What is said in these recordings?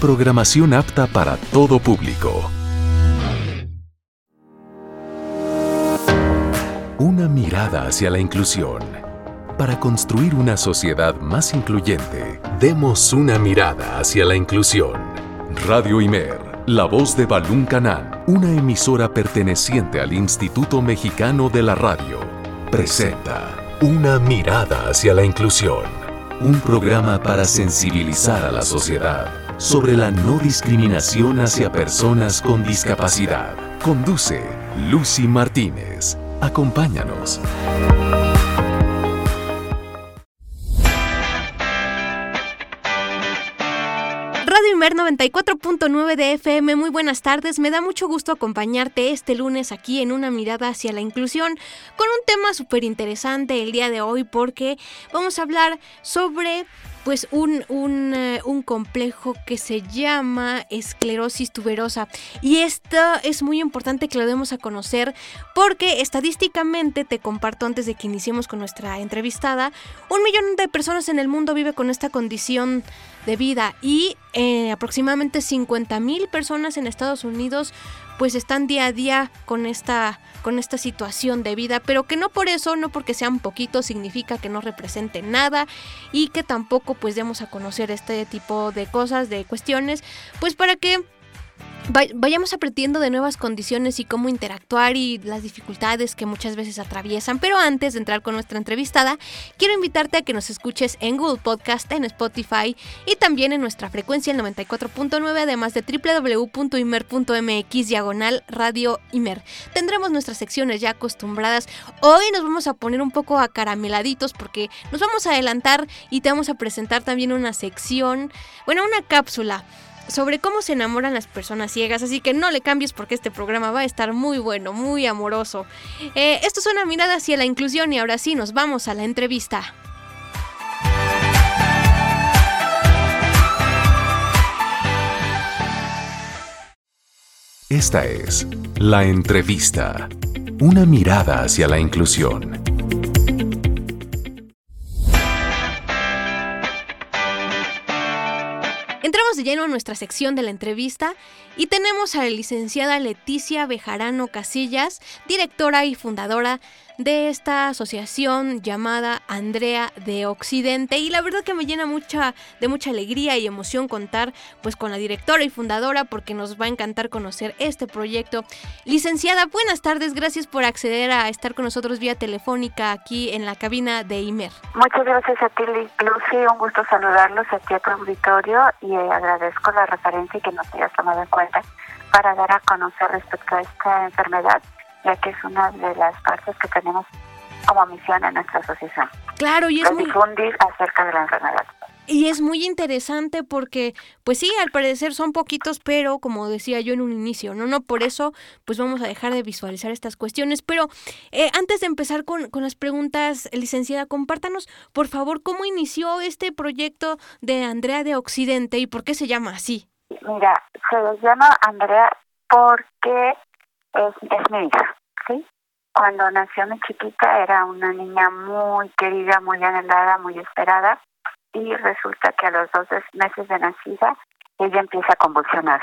Programación apta para todo público. Una mirada hacia la inclusión. Para construir una sociedad más incluyente, demos una mirada hacia la inclusión. Radio Imer, la voz de Balún Canán, una emisora perteneciente al Instituto Mexicano de la Radio, presenta Una mirada hacia la inclusión. Un programa para sensibilizar a la sociedad sobre la no discriminación hacia personas con discapacidad. Conduce Lucy Martínez. Acompáñanos. Radio Imer 94.9 de FM, muy buenas tardes. Me da mucho gusto acompañarte este lunes aquí en una mirada hacia la inclusión con un tema súper interesante el día de hoy porque vamos a hablar sobre pues un, un, eh, un, complejo que se llama esclerosis tuberosa. Y esto es muy importante que lo demos a conocer porque estadísticamente, te comparto antes de que iniciemos con nuestra entrevistada, un millón de personas en el mundo vive con esta condición de vida. Y eh, aproximadamente 50 mil personas en Estados Unidos pues están día a día con esta con esta situación de vida, pero que no por eso, no porque sean poquitos, significa que no representen nada y que tampoco pues demos a conocer este tipo de cosas, de cuestiones, pues para que vayamos aprendiendo de nuevas condiciones y cómo interactuar y las dificultades que muchas veces atraviesan. Pero antes de entrar con nuestra entrevistada, quiero invitarte a que nos escuches en Google Podcast, en Spotify y también en nuestra frecuencia el 94.9, además de www.imer.mx diagonal radio Imer. Tendremos nuestras secciones ya acostumbradas. Hoy nos vamos a poner un poco acarameladitos porque nos vamos a adelantar y te vamos a presentar también una sección, bueno, una cápsula sobre cómo se enamoran las personas ciegas, así que no le cambies porque este programa va a estar muy bueno, muy amoroso. Eh, esto es una mirada hacia la inclusión y ahora sí nos vamos a la entrevista. Esta es La Entrevista, una mirada hacia la inclusión. Entramos de lleno a nuestra sección de la entrevista y tenemos a la licenciada Leticia Bejarano Casillas, directora y fundadora de esta asociación llamada Andrea de Occidente y la verdad que me llena mucha de mucha alegría y emoción contar pues con la directora y fundadora porque nos va a encantar conocer este proyecto. Licenciada, buenas tardes, gracias por acceder a estar con nosotros vía telefónica aquí en la cabina de IMER. Muchas gracias a ti Lucy, un gusto saludarlos aquí a tu auditorio y eh, agradezco la referencia que nos hayas tomado en cuenta para dar a conocer respecto a esta enfermedad ya que es una de las partes que tenemos como misión en nuestra asociación. Claro, y es muy... difundir acerca de la enfermedad. Y es muy interesante porque, pues sí, al parecer son poquitos, pero como decía yo en un inicio, no, no, por eso, pues vamos a dejar de visualizar estas cuestiones. Pero eh, antes de empezar con, con las preguntas, licenciada, compártanos, por favor, cómo inició este proyecto de Andrea de Occidente y por qué se llama así. Mira, se llama Andrea porque es, mi hija, ¿sí? Cuando nació mi chiquita era una niña muy querida, muy anhelada, muy esperada y resulta que a los dos meses de nacida ella empieza a convulsionar.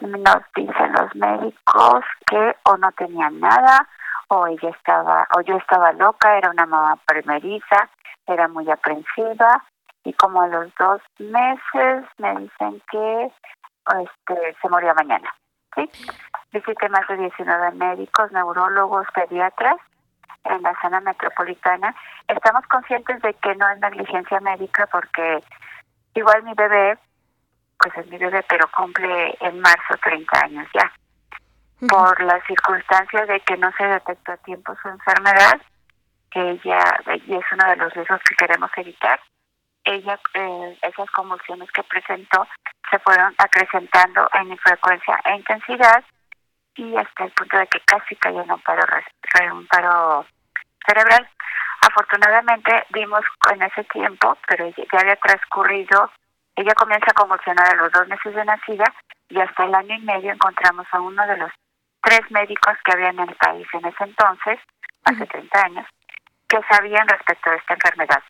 Nos dicen los médicos que o no tenía nada o ella estaba o yo estaba loca, era una mamá primeriza, era muy aprensiva y como a los dos meses me dicen que este se moría mañana. ¿Sí? Visité más de 19 médicos, neurólogos, pediatras en la zona metropolitana. Estamos conscientes de que no es negligencia médica porque igual mi bebé, pues es mi bebé, pero cumple en marzo 30 años ya. Por la circunstancia de que no se detectó a tiempo su enfermedad, que ella, y es uno de los riesgos que queremos evitar, ella, eh, esas convulsiones que presentó se fueron acrecentando en frecuencia e intensidad y hasta el punto de que casi cayó en un paro, un paro cerebral. Afortunadamente vimos en ese tiempo, pero ya había transcurrido, ella comienza a convulsionar a los dos meses de nacida y hasta el año y medio encontramos a uno de los tres médicos que había en el país en ese entonces, hace 30 años, que sabían respecto a esta enfermedad.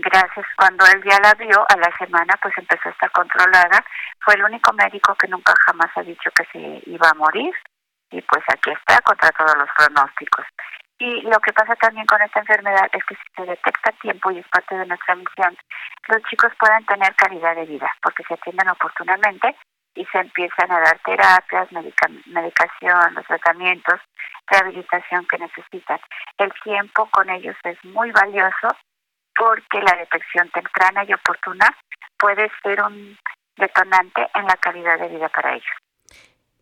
Gracias. Cuando él ya la vio a la semana pues empezó a estar controlada. Fue el único médico que nunca jamás ha dicho que se iba a morir. Y pues aquí está contra todos los pronósticos. Y lo que pasa también con esta enfermedad es que si se detecta a tiempo y es parte de nuestra misión los chicos pueden tener calidad de vida porque se atienden oportunamente y se empiezan a dar terapias, medicación, los tratamientos, rehabilitación que necesitan. El tiempo con ellos es muy valioso porque la detección temprana y oportuna puede ser un detonante en la calidad de vida para ellos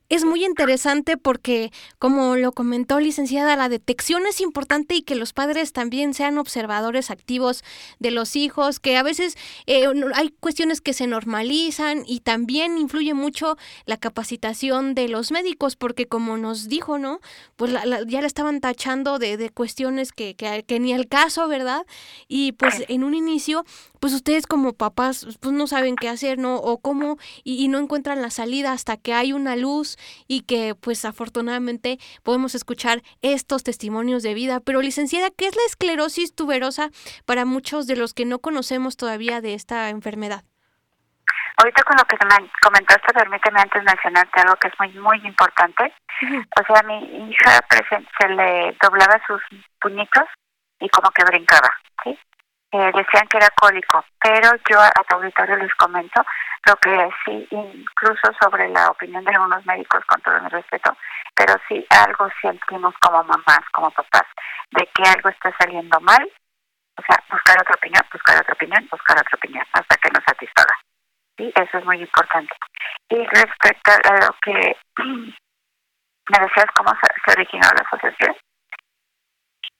es muy interesante porque, como lo comentó licenciada, la detección es importante y que los padres también sean observadores activos de los hijos, que a veces eh, hay cuestiones que se normalizan y también influye mucho la capacitación de los médicos, porque como nos dijo, ¿no? Pues ya le estaban tachando de, de cuestiones que, que, que, ni el caso, ¿verdad? Y pues en un inicio, pues ustedes como papás, pues no saben qué hacer, ¿no? O cómo, y, y no encuentran la salida hasta que hay una luz y que pues afortunadamente podemos escuchar estos testimonios de vida. Pero licenciada, ¿qué es la esclerosis tuberosa para muchos de los que no conocemos todavía de esta enfermedad? Ahorita con lo que me comentaste, permíteme antes mencionarte algo que es muy muy importante. O sea, a mi hija se le doblaba sus puñitos y como que brincaba, ¿sí? Eh, decían que era cólico, pero yo a tu auditorio les comento lo que sí, incluso sobre la opinión de algunos médicos, con todo mi respeto, pero sí algo sentimos como mamás, como papás, de que algo está saliendo mal, o sea, buscar otra opinión, buscar otra opinión, buscar otra opinión, hasta que nos satisfaga. Sí, eso es muy importante. Y respecto a lo que me decías, ¿cómo se, originó la asociación?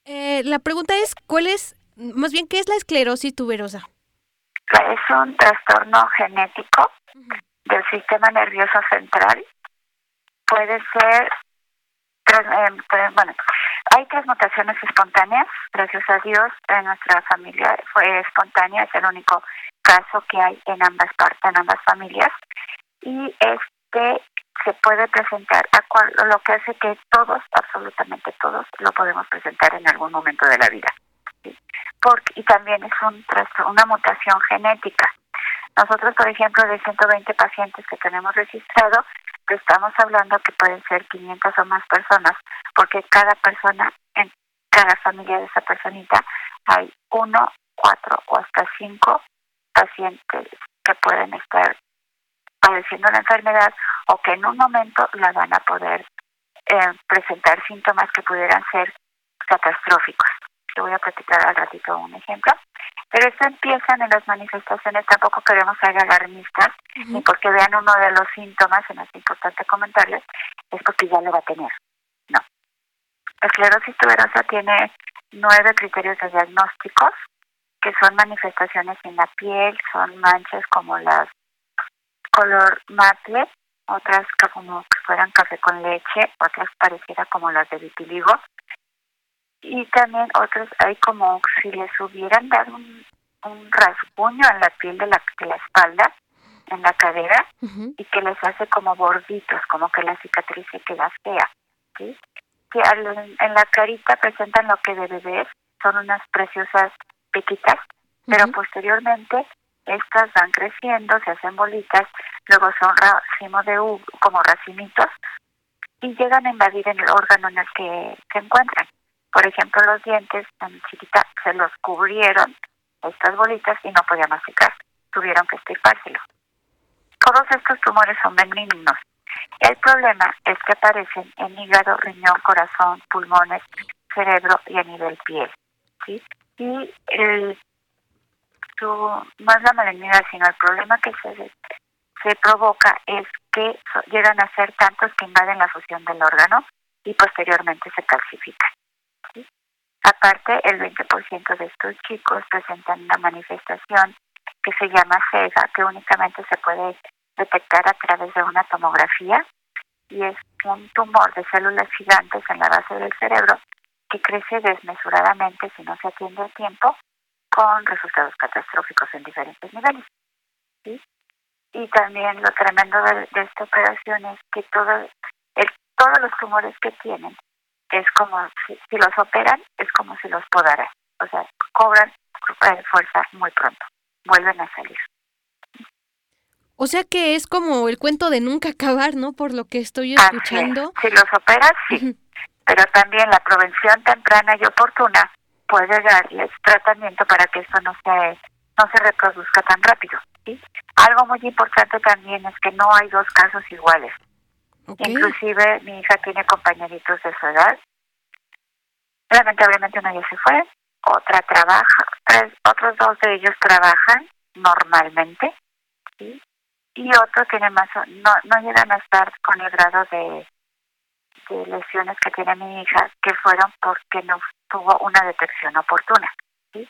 Eh, la pregunta es, ¿cuál es, más bien, qué es la esclerosis tuberosa? es un trastorno genético del sistema nervioso central. Puede ser, eh, bueno, hay transmutaciones espontáneas, gracias a Dios, en nuestra familia fue espontánea, es el único caso que hay en ambas partes, en ambas familias. Y este se puede presentar a cual, lo que hace que todos, absolutamente todos, lo podemos presentar en algún momento de la vida y también es un una mutación genética. Nosotros, por ejemplo, de 120 pacientes que tenemos registrado, estamos hablando que pueden ser 500 o más personas, porque cada persona, en cada familia de esa personita, hay uno, cuatro o hasta cinco pacientes que pueden estar padeciendo la enfermedad o que en un momento la van a poder eh, presentar síntomas que pudieran ser catastróficos te voy a platicar al ratito un ejemplo. Pero esto empiezan en las manifestaciones, tampoco queremos ser alarmistas, ni porque vean uno de los síntomas, en este importante comentario, es porque ya lo va a tener. No. La esclerosis tuberosa tiene nueve criterios de diagnósticos, que son manifestaciones en la piel, son manchas como las color mate, otras como que fueran café con leche, otras pareciera como las de vitiligo, y también otros hay como si les hubieran dado un, rasguño en la piel de la, de la espalda, en la cadera, y que les hace como borditos, como que la cicatriz se queda fea. ¿sí? Que en la carita presentan lo que de ver, son unas preciosas pequitas, pero posteriormente estas van creciendo, se hacen bolitas, luego son racimos de u como racimitos, y llegan a invadir el órgano en el que se encuentran. Por ejemplo, los dientes, tan chiquita, se los cubrieron estas bolitas y no podía masticar. Tuvieron que estirpárselo. Todos estos tumores son benignos. El problema es que aparecen en hígado, riñón, corazón, pulmones, cerebro y a nivel piel. ¿sí? Y el, su, no es la malignidad, sino el problema que se, se provoca es que llegan a ser tantos que invaden la fusión del órgano y posteriormente se calcifican. Aparte, el 20% de estos chicos presentan una manifestación que se llama CEGA, que únicamente se puede detectar a través de una tomografía y es un tumor de células gigantes en la base del cerebro que crece desmesuradamente si no se atiende a tiempo con resultados catastróficos en diferentes niveles. Y también lo tremendo de, esta operación es que todo, todos los tumores que tienen es como si, los operan, es como si los podaran. o sea, cobran eh, fuerza muy pronto, vuelven a salir. O sea que es como el cuento de nunca acabar, ¿no? Por lo que estoy escuchando. Si los operas, sí. Pero también la prevención temprana y oportuna puede darles tratamiento para que esto no se, no se reproduzca tan rápido. ¿sí? Algo muy importante también es que no hay dos casos iguales. Inclusive mi hija tiene compañeritos de su edad. Lamentablemente una ya se fue, otra trabaja, tres, otros dos de ellos trabajan normalmente, y otro tiene más, no, no llegan a estar con el grado de, de lesiones que tiene mi hija, que fueron porque no tuvo una detección oportuna. ¿sí?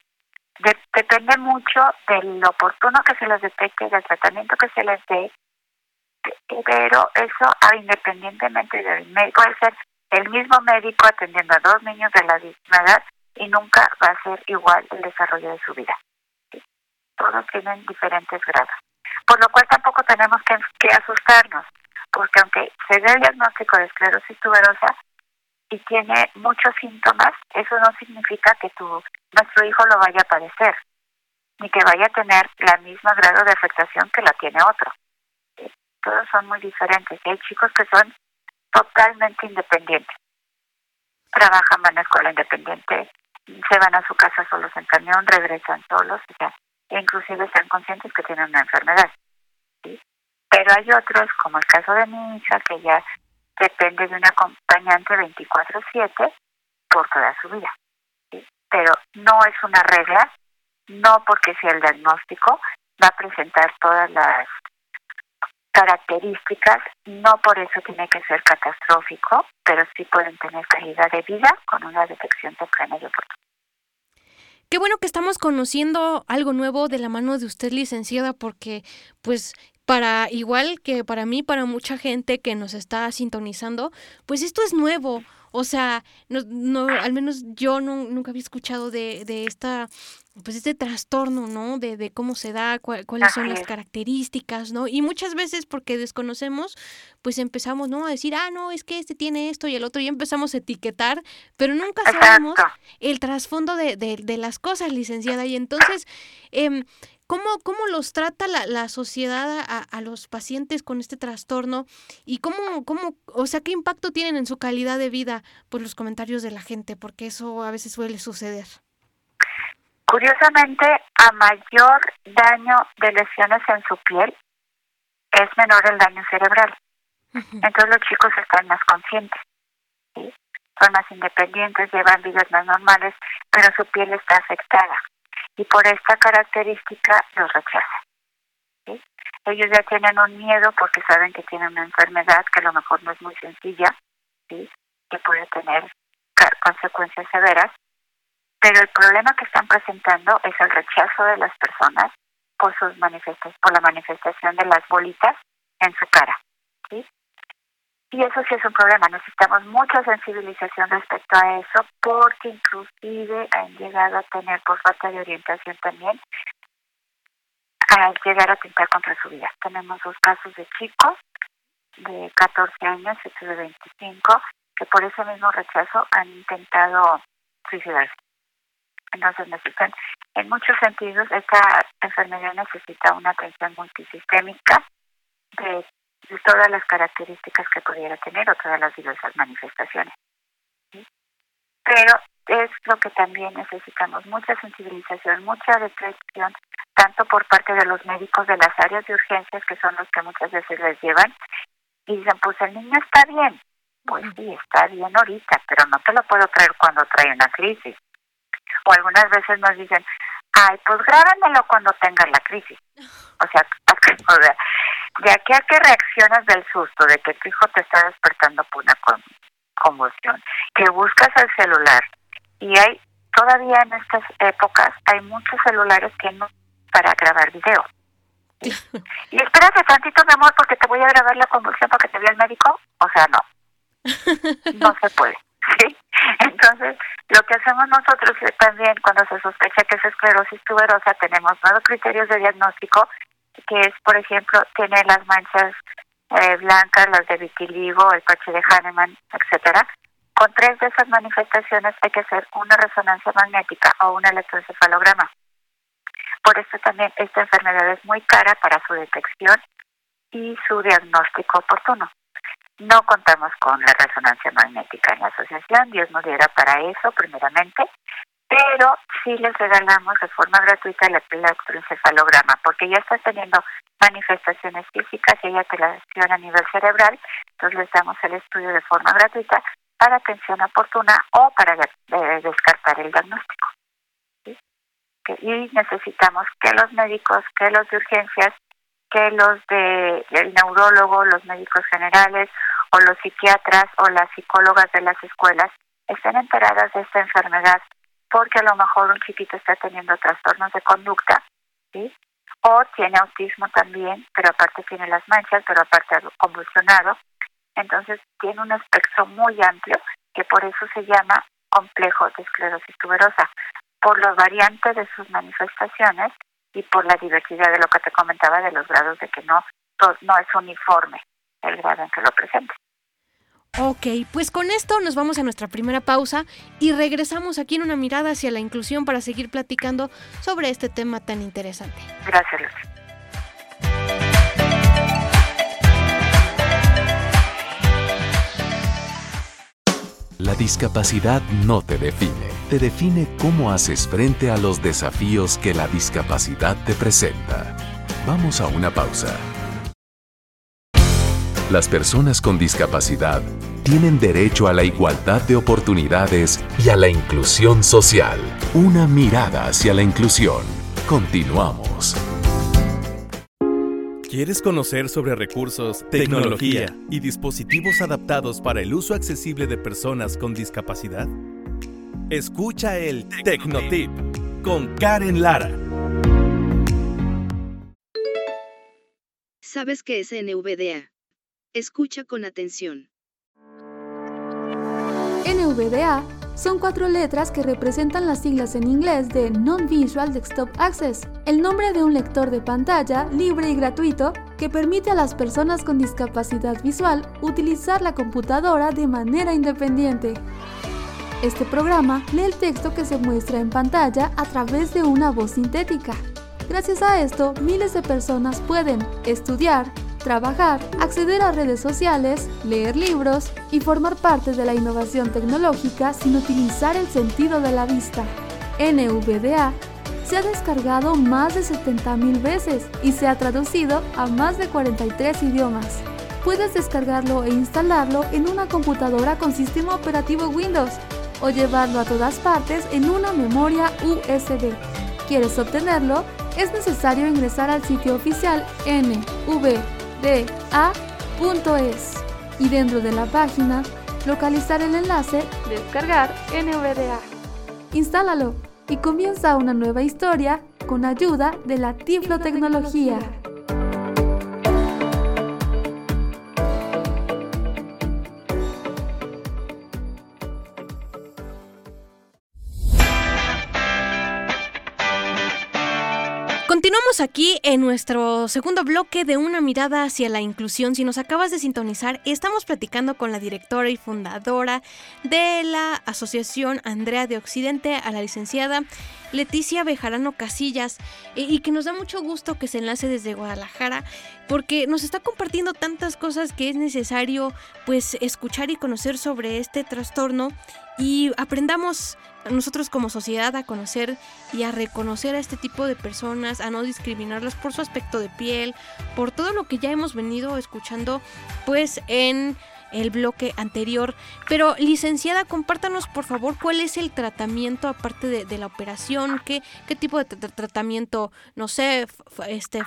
depende mucho del oportuno que se les detecte, del tratamiento que se les dé, pero eso ah, independientemente del médico, puede ser el mismo médico atendiendo a dos niños de la misma edad y nunca va a ser igual el desarrollo de su vida. Todos tienen diferentes grados. Por lo cual tampoco tenemos que, asustarnos, porque aunque se dé el diagnóstico de esclerosis tuberosa y tiene muchos síntomas, eso no significa que tu, nuestro hijo lo vaya a padecer, ni que vaya a tener la misma grado de afectación que la tiene otro. Todos son muy diferentes. Hay chicos que son totalmente independientes. Trabajan, van a escuela independiente, se van a su casa solos en camión, regresan solos, o sea, inclusive están conscientes que tienen una enfermedad. Pero hay otros, como el caso de mi hija, que ya depende de un acompañante 24/7 por toda su vida. Pero no es una regla, no porque sea el diagnóstico, va a presentar todas las características, no por eso tiene que ser catastrófico, pero sí pueden tener calidad de vida con una detección temprana y oportuna. Qué bueno que estamos conociendo algo nuevo de la mano de usted, licenciada, porque pues para igual que para mí, para mucha gente que nos está sintonizando, pues esto es nuevo. O sea, no, no al menos yo no, nunca había escuchado de, de esta pues este trastorno, ¿no? De, de cómo se da, cuáles son las características, ¿no? Y muchas veces porque desconocemos, pues empezamos, ¿no? A decir, ah, no, es que este tiene esto y el otro, y empezamos a etiquetar, pero nunca sabemos el trasfondo de, de, de, las cosas, licenciada. Y entonces, eh, ¿cómo, ¿cómo los trata la, la sociedad a, a, los pacientes con este trastorno? Y cómo, cómo, o sea, qué impacto tienen en su calidad de vida por los comentarios de la gente, porque eso a veces suele suceder. Curiosamente, a mayor daño de lesiones en su piel, es menor el daño cerebral. Entonces los chicos están más conscientes, son más independientes, llevan vidas más normales, pero su piel está afectada. Y por esta característica los rechazan. Ellos ya tienen un miedo porque saben que tienen una enfermedad que a lo mejor no es muy sencilla, ¿sí? que puede tener consecuencias severas, pero el problema que están presentando es el rechazo de las personas por sus manifestaciones, por la manifestación de las bolitas en su cara. Y eso sí es un problema, necesitamos mucha sensibilización respecto a eso, porque inclusive han llegado a tener, por falta de orientación también, a llegar a atentar contra su vida. Tenemos dos casos de chicos de 14 años, y de 25, que por ese mismo rechazo han intentado suicidarse. Entonces necesitan, en muchos sentidos, esta enfermedad necesita una atención multisistémica de, todas las características que pudiera tener o todas las diversas manifestaciones. Pero es lo que también necesitamos, mucha sensibilización, mucha detección, tanto por parte de los médicos de las áreas de urgencias, que son los que muchas veces les llevan, y dicen, pues el niño está bien. Pues sí, está bien ahorita, pero no te lo puedo traer cuando trae una crisis o algunas veces nos dicen, ay, pues grábamelo cuando tengas la crisis. O sea, o sea, de aquí a que reaccionas del susto de que tu hijo te está despertando por una convulsión, que buscas el celular y hay todavía en estas épocas hay muchos celulares que no para grabar video. Y espérate tantito, mi amor, porque te voy a grabar la convulsión para que te vea el médico. O sea, no. No se puede. Entonces, lo que hacemos nosotros también cuando se sospecha que es esclerosis tuberosa, tenemos nuevos criterios de diagnóstico, que es, por ejemplo, tiene las manchas eh, blancas, las de vitiligo, el parche de Hahnemann, etcétera, Con tres de esas manifestaciones hay que hacer una resonancia magnética o un electroencefalograma. Por eso también esta enfermedad es muy cara para su detección y su diagnóstico oportuno. No contamos con la resonancia magnética en la asociación, Dios nos diera para eso primeramente, pero sí les regalamos de forma gratuita el electroencefalograma, porque ya está teniendo manifestaciones físicas y hay alteración a nivel cerebral, entonces les damos el estudio de forma gratuita para atención oportuna o para descartar el diagnóstico. Y necesitamos que los médicos, que los de urgencias, que los de el neurólogo, los médicos generales o los psiquiatras o las psicólogas de las escuelas estén enteradas de esta enfermedad porque a lo mejor un chiquito está teniendo trastornos de conducta, ¿sí? O tiene autismo también, pero aparte tiene las manchas, pero aparte convulsionado. Entonces tiene un espectro muy amplio que por eso se llama complejo de esclerosis tuberosa, por los variantes de sus manifestaciones y por la diversidad de lo que te comentaba de los grados de que no, no es uniforme el grado en que lo presenta. Ok, pues con esto nos vamos a nuestra primera pausa y regresamos aquí en una mirada hacia la inclusión para seguir platicando sobre este tema tan interesante. Gracias, Lucy. La discapacidad no te define, te define cómo haces frente a los desafíos que la discapacidad te presenta. Vamos a una pausa. Las personas con discapacidad tienen derecho a la igualdad de oportunidades y a la inclusión social. Una mirada hacia la inclusión. Continuamos. ¿Quieres conocer sobre recursos, tecnología y dispositivos adaptados para el uso accesible de personas con discapacidad? Escucha el Tecnotip con Karen Lara. ¿Sabes qué es NVDA? Escucha con atención. NVDA son cuatro letras que representan las siglas en inglés de Non-Visual Desktop Access, el nombre de un lector de pantalla libre y gratuito que permite a las personas con discapacidad visual utilizar la computadora de manera independiente. Este programa lee el texto que se muestra en pantalla a través de una voz sintética. Gracias a esto, miles de personas pueden estudiar, trabajar, acceder a redes sociales, leer libros y formar parte de la innovación tecnológica sin utilizar el sentido de la vista. NVDA se ha descargado más de 70.000 veces y se ha traducido a más de 43 idiomas. Puedes descargarlo e instalarlo en una computadora con sistema operativo Windows o llevarlo a todas partes en una memoria USB. ¿Quieres obtenerlo? Es necesario ingresar al sitio oficial NVDA da.es y dentro de la página localizar el enlace Descargar NVDA. Instálalo y comienza una nueva historia con ayuda de la Tiflotecnología. Aquí en nuestro segundo bloque de una mirada hacia la inclusión. Si nos acabas de sintonizar, estamos platicando con la directora y fundadora de la Asociación Andrea de Occidente, a la licenciada Leticia Bejarano Casillas, y que nos da mucho gusto que se enlace desde Guadalajara, porque nos está compartiendo tantas cosas que es necesario pues escuchar y conocer sobre este trastorno y aprendamos nosotros como sociedad a conocer y a reconocer a este tipo de personas, a no discriminarlas por su aspecto de piel, por todo lo que ya hemos venido escuchando pues en el bloque anterior. Pero licenciada, compártanos por favor cuál es el tratamiento aparte de, la operación, qué, qué tipo de tratamiento, no sé, este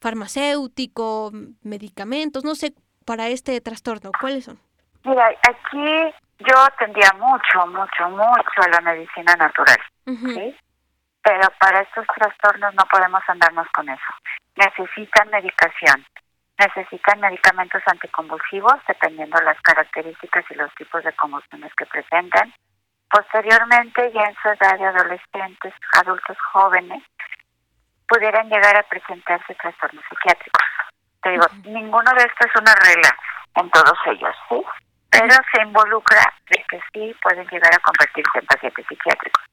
farmacéutico, medicamentos, no sé, para este trastorno, ¿cuáles son? Mira, aquí yo tendría mucho, mucho, mucho a la medicina natural, ¿sí? Pero para estos trastornos no podemos andarnos con eso. Necesitan medicación, necesitan medicamentos anticonvulsivos dependiendo las características y los tipos de convulsiones que presentan. Posteriormente, ya en su edad de adolescentes, adultos jóvenes, pudieran llegar a presentarse trastornos psiquiátricos. Te digo, ninguno de estos es una regla en todos ellos, ¿sí? Pero se involucra de que sí pueden llegar a convertirse en pacientes psiquiátricos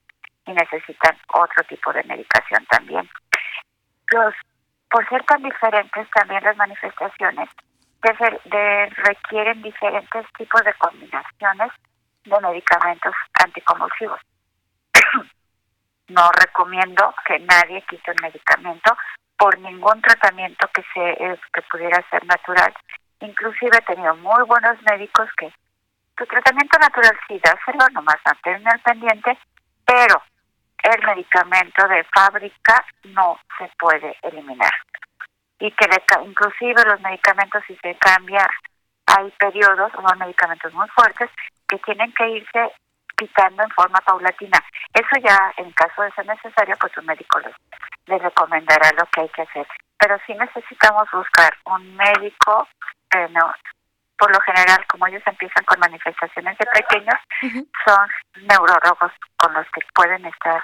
y necesitan otro tipo de medicación también. Los, por ser tan diferentes también las manifestaciones, requieren diferentes tipos de combinaciones de medicamentos anticonvulsivos. no recomiendo que nadie quite un medicamento por ningún tratamiento que se eh, que pudiera ser natural. Inclusive he tenido muy buenos médicos que tu tratamiento natural sí dáselo, nomás mantener el pendiente, pero el medicamento de fábrica no se puede eliminar. Y que inclusive los medicamentos si se cambia, hay periodos, son medicamentos muy fuertes, que tienen que irse quitando en forma paulatina. Eso ya, en caso de ser necesario, pues un médico les recomendará lo que hay que hacer. Pero sí necesitamos buscar un médico, eh, no, por lo general, como ellos empiezan con manifestaciones de pequeños, son neurólogos con los que pueden estar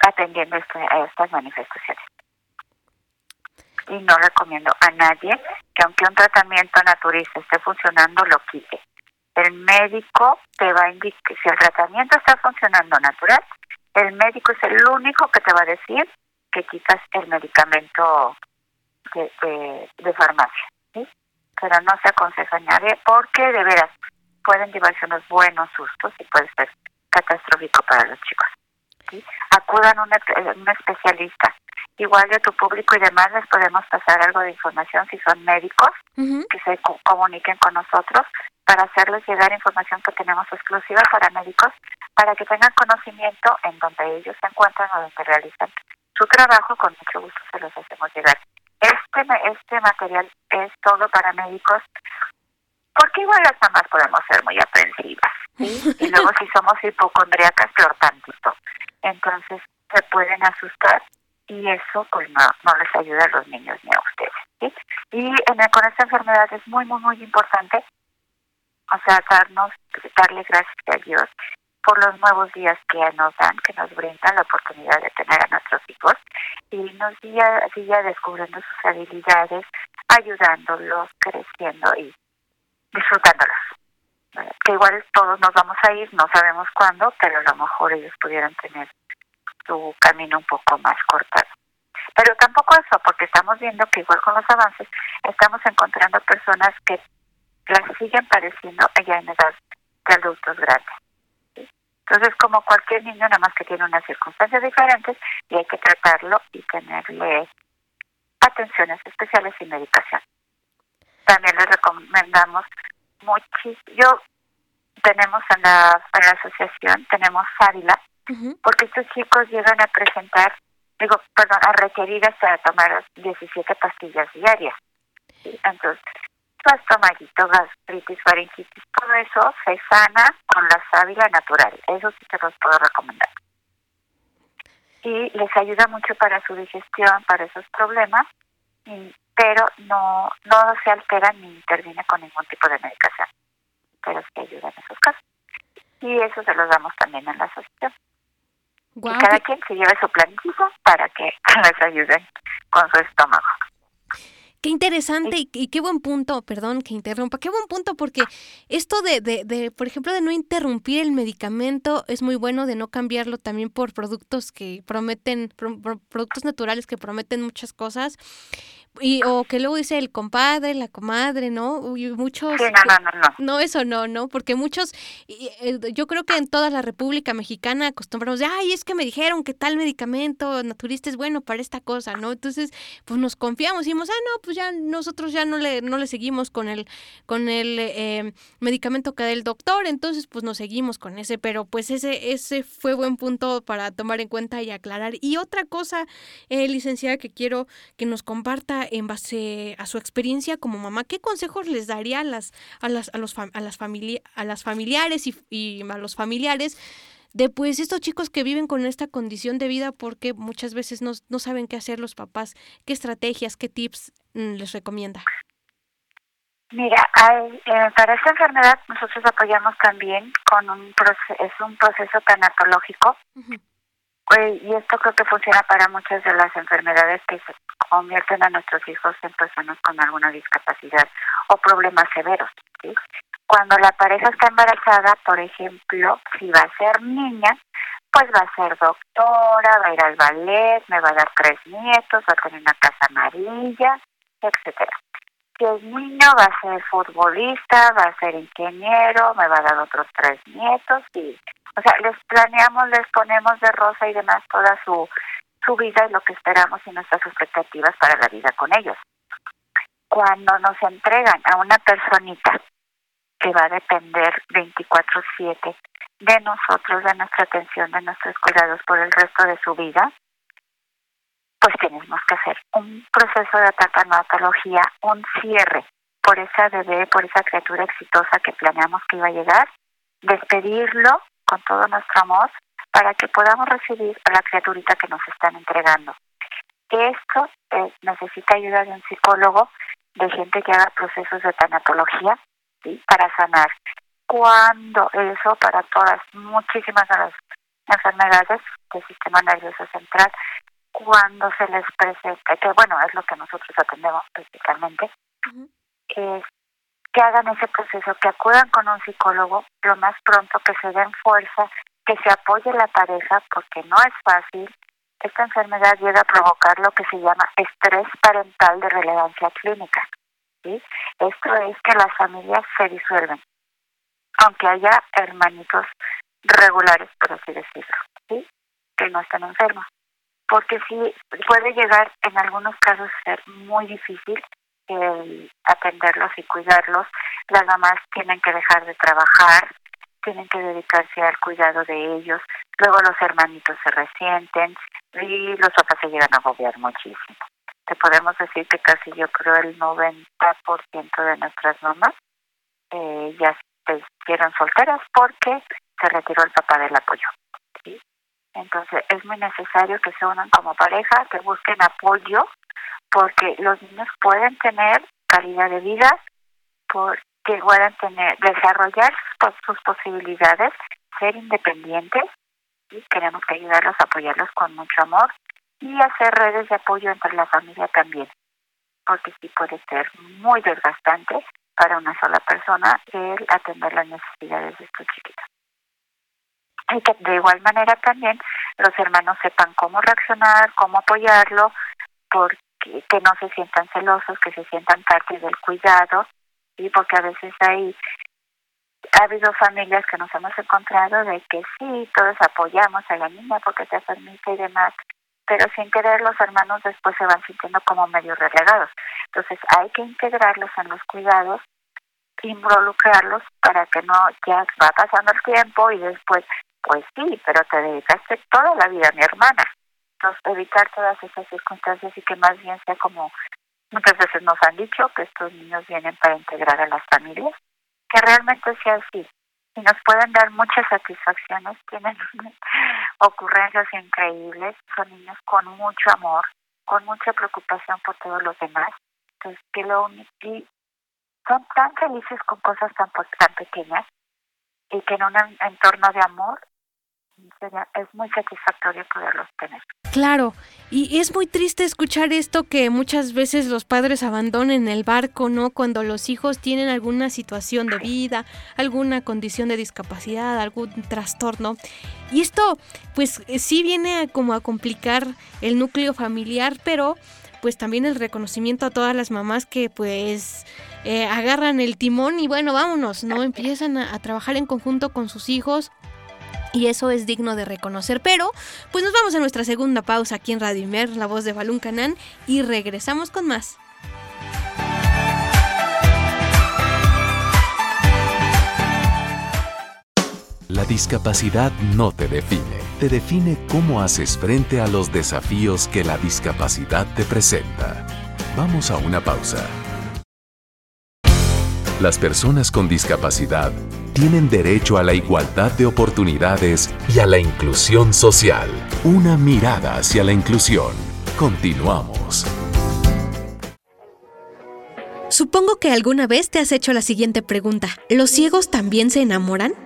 atendiendo este, a estas manifestaciones. Y no recomiendo a nadie que aunque un tratamiento naturista esté funcionando, lo quite. El médico te va a indicar, si el tratamiento está funcionando natural, el médico es el único que te va a decir que quitas el medicamento de, de farmacia. ¿sí? Pero no se aconseja a nadie porque de veras pueden llevarse unos buenos sustos y puede ser catastrófico para los chicos. ¿sí? Acudan a un, especialista. Igual de tu público y demás les podemos pasar algo de información si son médicos que se comuniquen con nosotros para hacerles llegar información que tenemos exclusiva para médicos para que tengan conocimiento en donde ellos se encuentran o donde realizan su trabajo, con mucho gusto se los hacemos llegar. Este, este material es todo para médicos, porque igual las mamás podemos ser muy aprensivas, Y luego si somos hipocondriacas, peor tantito. Entonces se pueden asustar y eso pues no, no les ayuda a los niños ni a ustedes, Y en, con esta enfermedad es muy, muy, muy importante, o sea, darnos, darle gracias a Dios por los nuevos días que nos dan, que nos brindan la oportunidad de tener a nuestros hijos y nos siga, siga descubriendo sus habilidades, ayudándolos, creciendo y disfrutándolos. Que igual todos nos vamos a ir, no sabemos cuándo, pero a lo mejor ellos pudieran tener su camino un poco más cortado. Pero tampoco eso, porque estamos viendo que igual con los avances estamos encontrando personas que las siguen padeciendo ya en edad de adultos grandes. Entonces, como cualquier niño, nada más que tiene unas circunstancias diferentes y hay que tratarlo y tenerle atenciones especiales y medicación. También les recomendamos muchísimo. Yo tenemos en la, en la asociación, tenemos Ávila, porque estos chicos llegan a presentar, digo, perdón, a requerir hasta tomar 17 pastillas diarias. Entonces, estomaguito, gastritis, faringitis, todo eso se sana con la sábila natural. Eso sí te los puedo recomendar. Y les ayuda mucho para su digestión, para esos problemas, pero no, no se altera ni interviene con ningún tipo de medicación. Pero sí ayuda en esos casos. Y eso se los damos también en la asociación. y cada quien se lleve su plantito para que les ayuden con su estómago. Qué interesante y, qué buen punto, perdón que interrumpa, qué buen punto porque esto de, de, de, por ejemplo, de no interrumpir el medicamento es muy bueno, de no cambiarlo también por productos que prometen, productos naturales que prometen muchas cosas y o que luego dice el compadre, la comadre, ¿no? Y muchos no, no, no, no. eso no, ¿no? Porque muchos yo creo que en toda la República Mexicana acostumbramos de, "Ay, es que me dijeron que tal medicamento naturista es bueno para esta cosa", ¿no? Entonces, pues nos confiamos y decimos, "Ah, no, pues ya nosotros ya no le no le seguimos con el con el eh, medicamento que da el doctor, entonces pues nos seguimos con ese, pero pues ese ese fue buen punto para tomar en cuenta y aclarar. Y otra cosa, eh, licenciada que quiero que nos comparta en base a su experiencia como mamá, ¿qué consejos les daría a las a las a los a las a las familiares y, a los familiares de pues estos chicos que viven con esta condición de vida porque muchas veces no, no saben qué hacer los papás, qué estrategias, qué tips mm, les recomienda? Mira, eh, para esta enfermedad nosotros apoyamos también con un proceso, es un proceso tanatológico. Y esto creo que funciona para muchas de las enfermedades que convierten a nuestros hijos en personas con alguna discapacidad o problemas severos. Cuando la pareja está embarazada, por ejemplo, si va a ser niña, pues va a ser doctora, va a ir al ballet, me va a dar tres nietos, va a tener una casa amarilla, etcétera. Si es niño, va a ser futbolista, va a ser ingeniero, me va a dar otros tres nietos y, o sea, les planeamos, les ponemos de rosa y demás toda su su vida y lo que esperamos y nuestras expectativas para la vida con ellos. Cuando nos entregan a una personita que va a depender 24/7 de nosotros, de nuestra atención, de nuestros cuidados por el resto de su vida, pues tenemos que hacer un proceso de atacanatología, un cierre por esa bebé, por esa criatura exitosa que planeamos que iba a llegar, despedirlo con todo nuestro amor para que podamos recibir a la criaturita que nos están entregando. Esto eh, necesita ayuda de un psicólogo, de gente que haga procesos de tanatología ¿sí? para sanar. Cuando eso, para todas, muchísimas de las enfermedades del sistema nervioso central, cuando se les presenta, que bueno, es lo que nosotros atendemos principalmente, es que hagan ese proceso, que acudan con un psicólogo lo más pronto, que se den fuerza, que se apoye la pareja, porque no es fácil. Esta enfermedad llega a provocar lo que se llama estrés parental de relevancia clínica. ¿sí? Esto es que las familias se disuelven, aunque haya hermanitos regulares, por así decirlo, que no están enfermos. Porque sí puede llegar en algunos casos a ser muy difícil el atenderlos y cuidarlos. Las mamás tienen que dejar de trabajar, tienen que dedicarse al cuidado de ellos, luego los hermanitos se resienten y los papás se llegan a agobiar muchísimo. Te podemos decir que casi yo creo el 90% de nuestras mamás eh, ya se hicieron solteras porque se retiró el papá del apoyo. Entonces es muy necesario que se unan como pareja, que busquen apoyo, porque los niños pueden tener calidad de vida, por, que puedan tener, desarrollar sus, posibilidades, ser independientes y queremos que ayudarlos, apoyarlos con mucho amor y hacer redes de apoyo entre la familia también, porque sí puede ser muy desgastante para una sola persona el atender las necesidades de estos chiquitos. Y que de igual manera también los hermanos sepan cómo reaccionar, cómo apoyarlo, porque que no se sientan celosos, que se sientan parte del cuidado y porque a veces hay ha habido familias que nos hemos encontrado de que sí, todos apoyamos a la niña porque se permite y demás, pero sin querer los hermanos después se van sintiendo como medio relegados. Entonces hay que integrarlos en los cuidados, involucrarlos para que no ya va pasando el tiempo y después, pues sí, pero te dedicaste toda la vida a mi hermana. Entonces evitar todas esas circunstancias y que más bien sea como Muchas veces nos han dicho que estos niños vienen para integrar a las familias, que realmente sea así. Y nos pueden dar muchas satisfacciones, tienen ocurrencias increíbles, son niños con mucho amor, con mucha preocupación por todos los demás. Entonces, que lo y son tan felices con cosas tan, tan pequeñas y que en un entorno de amor es muy satisfactorio poderlos tener. Claro, y es muy triste escuchar esto que muchas veces los padres abandonen el barco, ¿no? Cuando los hijos tienen alguna situación de vida, alguna condición de discapacidad, algún trastorno. Y esto, pues sí viene como a complicar el núcleo familiar, pero pues también el reconocimiento a todas las mamás que pues eh, agarran el timón y bueno, vámonos, ¿no? Empiezan a trabajar en conjunto con sus hijos y eso es digno de reconocer. Pero, pues nos vamos a nuestra segunda pausa aquí en Radio Imer, la voz de Balún Canán, y regresamos con más. La discapacidad no te define, te define cómo haces frente a los desafíos que la discapacidad te presenta. Vamos a una pausa. Las personas con discapacidad tienen derecho a la igualdad de oportunidades y a la inclusión social. Una mirada hacia la inclusión. Continuamos. Supongo que alguna vez te has hecho la siguiente pregunta. ¿Los ciegos también se enamoran?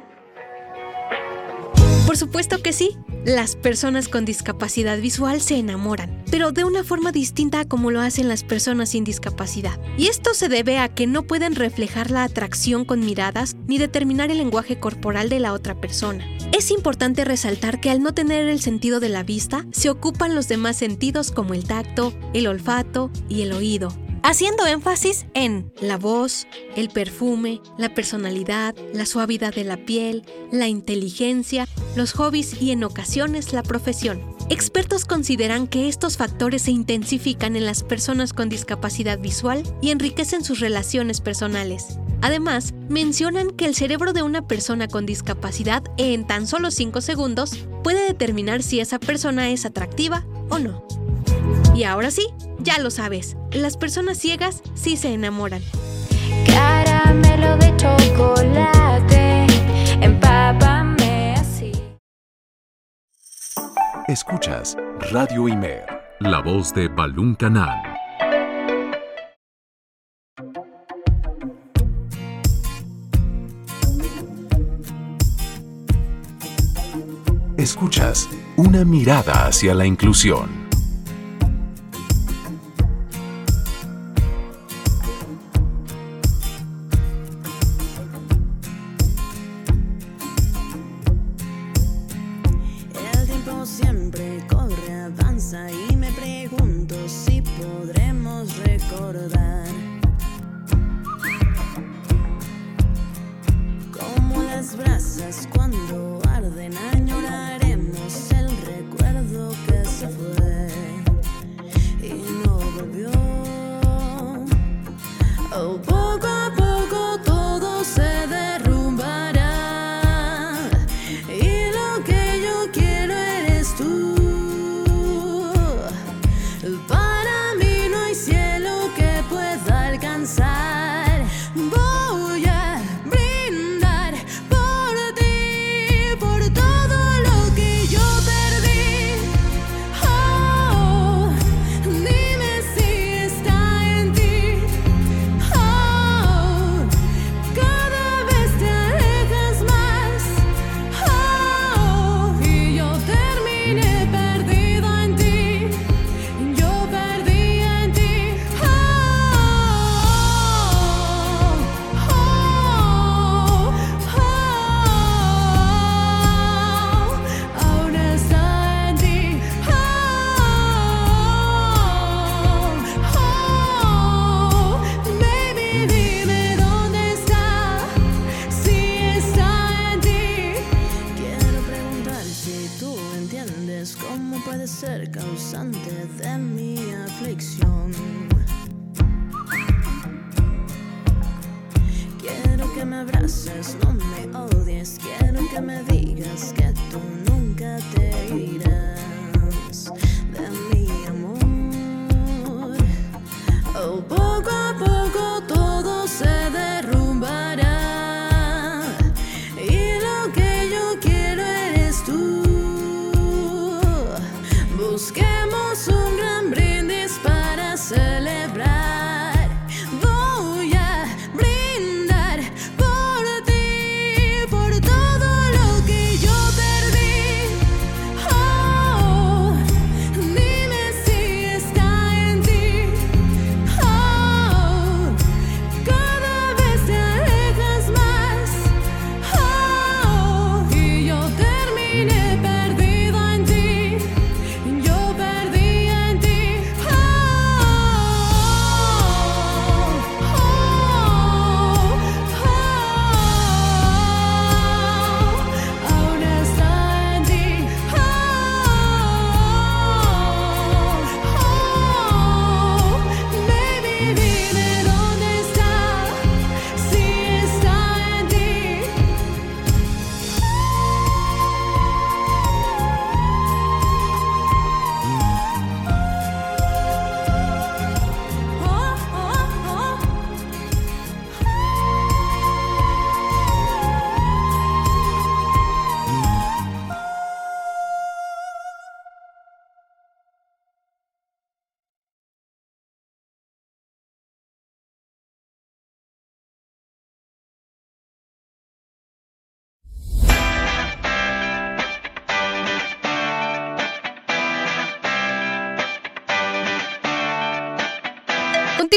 Por supuesto que sí. Las personas con discapacidad visual se enamoran, pero de una forma distinta a como lo hacen las personas sin discapacidad. Y esto se debe a que no pueden reflejar la atracción con miradas ni determinar el lenguaje corporal de la otra persona. Es importante resaltar que al no tener el sentido de la vista, se ocupan los demás sentidos como el tacto, el olfato y el oído, haciendo énfasis en la voz, el perfume, la personalidad, la suavidad de la piel, la inteligencia, los hobbies y en ocasiones la profesión. Expertos consideran que estos factores se intensifican en las personas con discapacidad visual y enriquecen sus relaciones personales. Además, mencionan que el cerebro de una persona con discapacidad en tan solo 5 segundos puede determinar si esa persona es atractiva o no. Y ahora sí, ya lo sabes, las personas ciegas sí se enamoran. Caramelo de chocolate, empápame así. Escuchas Radio Imer, la voz de Balún Canal. Escuchas una mirada hacia la inclusión.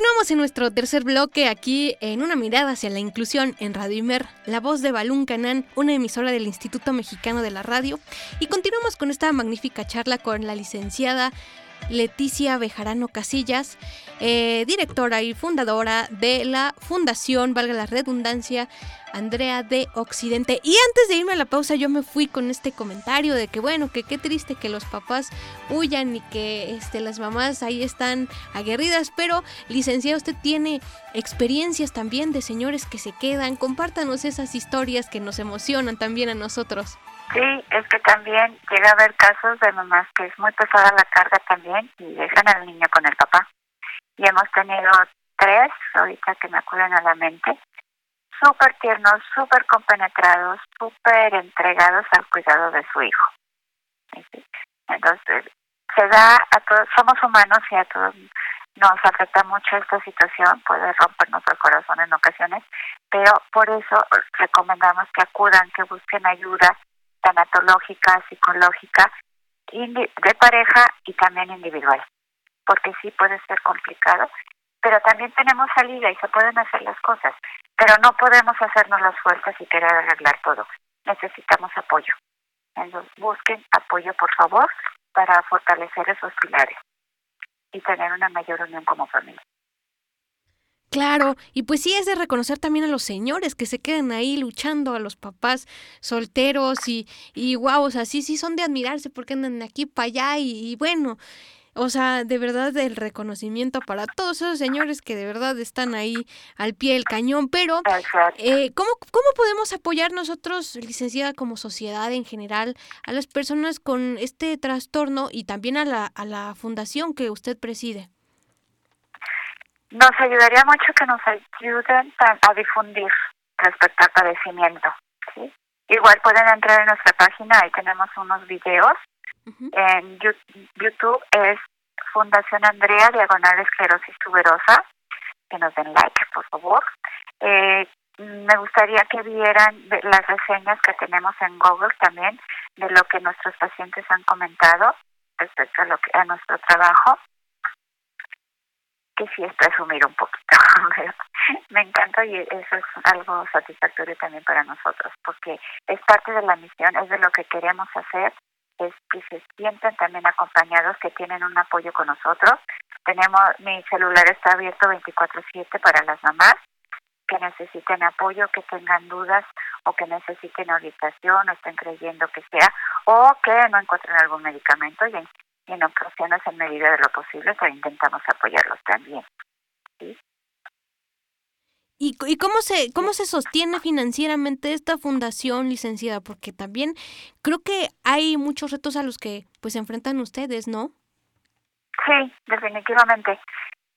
Continuamos en nuestro tercer bloque aquí en una mirada hacia la inclusión en Radio Imer, la voz de Balún Canán, una emisora del Instituto Mexicano de la Radio. Y continuamos con esta magnífica charla con la licenciada Leticia Bejarano Casillas, eh, directora y fundadora de la Fundación, valga la redundancia, Andrea de Occidente. Y antes de irme a la pausa, yo me fui con este comentario de que, bueno, que qué triste que los papás huyan y que este, las mamás ahí están aguerridas. Pero, licenciada, usted tiene experiencias también de señores que se quedan. Compártanos esas historias que nos emocionan también a nosotros. Sí, es que también llega a haber casos de mamás que es muy pesada la carga también y dejan al niño con el papá. Y hemos tenido tres, ahorita que me acuden a la mente, súper tiernos, súper compenetrados, súper entregados al cuidado de su hijo. Entonces, se da a todos, somos humanos y a todos nos afecta mucho esta situación, puede rompernos el corazón en ocasiones, pero por eso recomendamos que acudan, que busquen ayuda, tanatológica, psicológica, de pareja y también individual, porque sí puede ser complicado, pero también tenemos salida y se pueden hacer las cosas, pero no podemos hacernos las fuerzas y querer arreglar todo. Necesitamos apoyo. Entonces, busquen apoyo, por favor, para fortalecer esos pilares y tener una mayor unión como familia. Claro, y pues sí es de reconocer también a los señores que se quedan ahí luchando, a los papás solteros y, y wow, o sea, sí, sí son de admirarse porque andan de aquí para allá y, bueno, o sea, de verdad el reconocimiento para todos esos señores que de verdad están ahí al pie del cañón, pero eh, ¿cómo, ¿cómo podemos apoyar nosotros, licenciada, como sociedad en general, a las personas con este trastorno y también a la, a la fundación que usted preside? Nos ayudaría mucho que nos ayuden a, difundir respecto al padecimiento. ¿sí? Igual pueden entrar en nuestra página, ahí tenemos unos videos. En YouTube es Fundación Andrea, Diagonal Esclerosis Tuberosa. Que nos den like, por favor. Eh, me gustaría que vieran las reseñas que tenemos en Google también de lo que nuestros pacientes han comentado respecto a, lo que, a nuestro trabajo que sí es presumir un poquito. Me encanta y eso es algo satisfactorio también para nosotros, porque es parte de la misión, es de lo que queremos hacer, es que se sienten también acompañados, que tienen un apoyo con nosotros. Tenemos, mi celular está abierto 24/7 para las mamás que necesiten apoyo, que tengan dudas o que necesiten orientación o estén creyendo que sea o que no encuentren algún medicamento y y en ocasiones en medida de lo posible pero intentamos apoyarlos también. ¿sí? ¿Y, ¿Y cómo se cómo se sostiene financieramente esta fundación, licenciada? Porque también creo que hay muchos retos a los que pues se enfrentan ustedes, ¿no? Sí, definitivamente.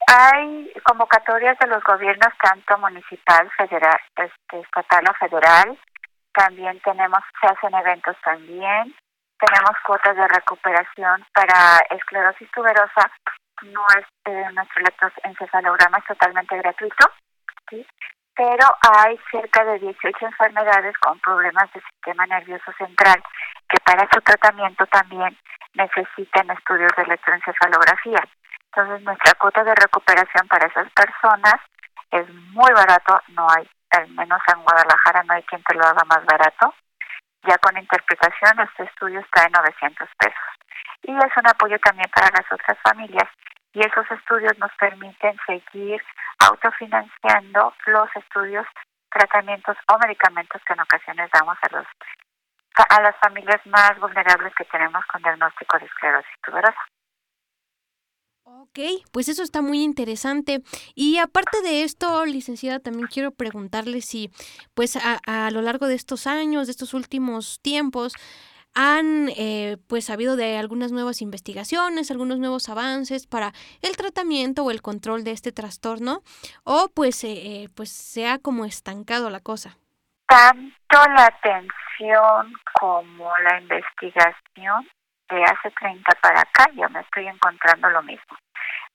Hay convocatorias de los gobiernos tanto municipal, federal, este, estatal o federal. También tenemos, se hacen eventos también tenemos cuotas de recuperación para esclerosis tuberosa. No es eh, nuestro electroencefalograma es totalmente gratuito, pero hay cerca de 18 enfermedades con problemas del sistema nervioso central que para su tratamiento también necesitan estudios de electroencefalografía. Entonces nuestra cuota de recuperación para esas personas es muy barato, no hay, al menos en Guadalajara no hay quien te lo haga más barato, ya con interpretación, este estudio está en 900 pesos. Y es un apoyo también para las otras familias. Y esos estudios nos permiten seguir autofinanciando los estudios, tratamientos o medicamentos que en ocasiones damos a los a las familias más vulnerables que tenemos con diagnóstico de esclerosis tuberosa. Ok, pues eso está muy interesante. Y aparte de esto, licenciada, también quiero preguntarle si, pues a, a lo largo de estos años, de estos últimos tiempos, han eh, pues sabido de algunas nuevas investigaciones, algunos nuevos avances para el tratamiento o el control de este trastorno, o pues, eh, eh, pues se ha como estancado la cosa. Tanto la atención como la investigación de hace 30 para acá yo me estoy encontrando lo mismo.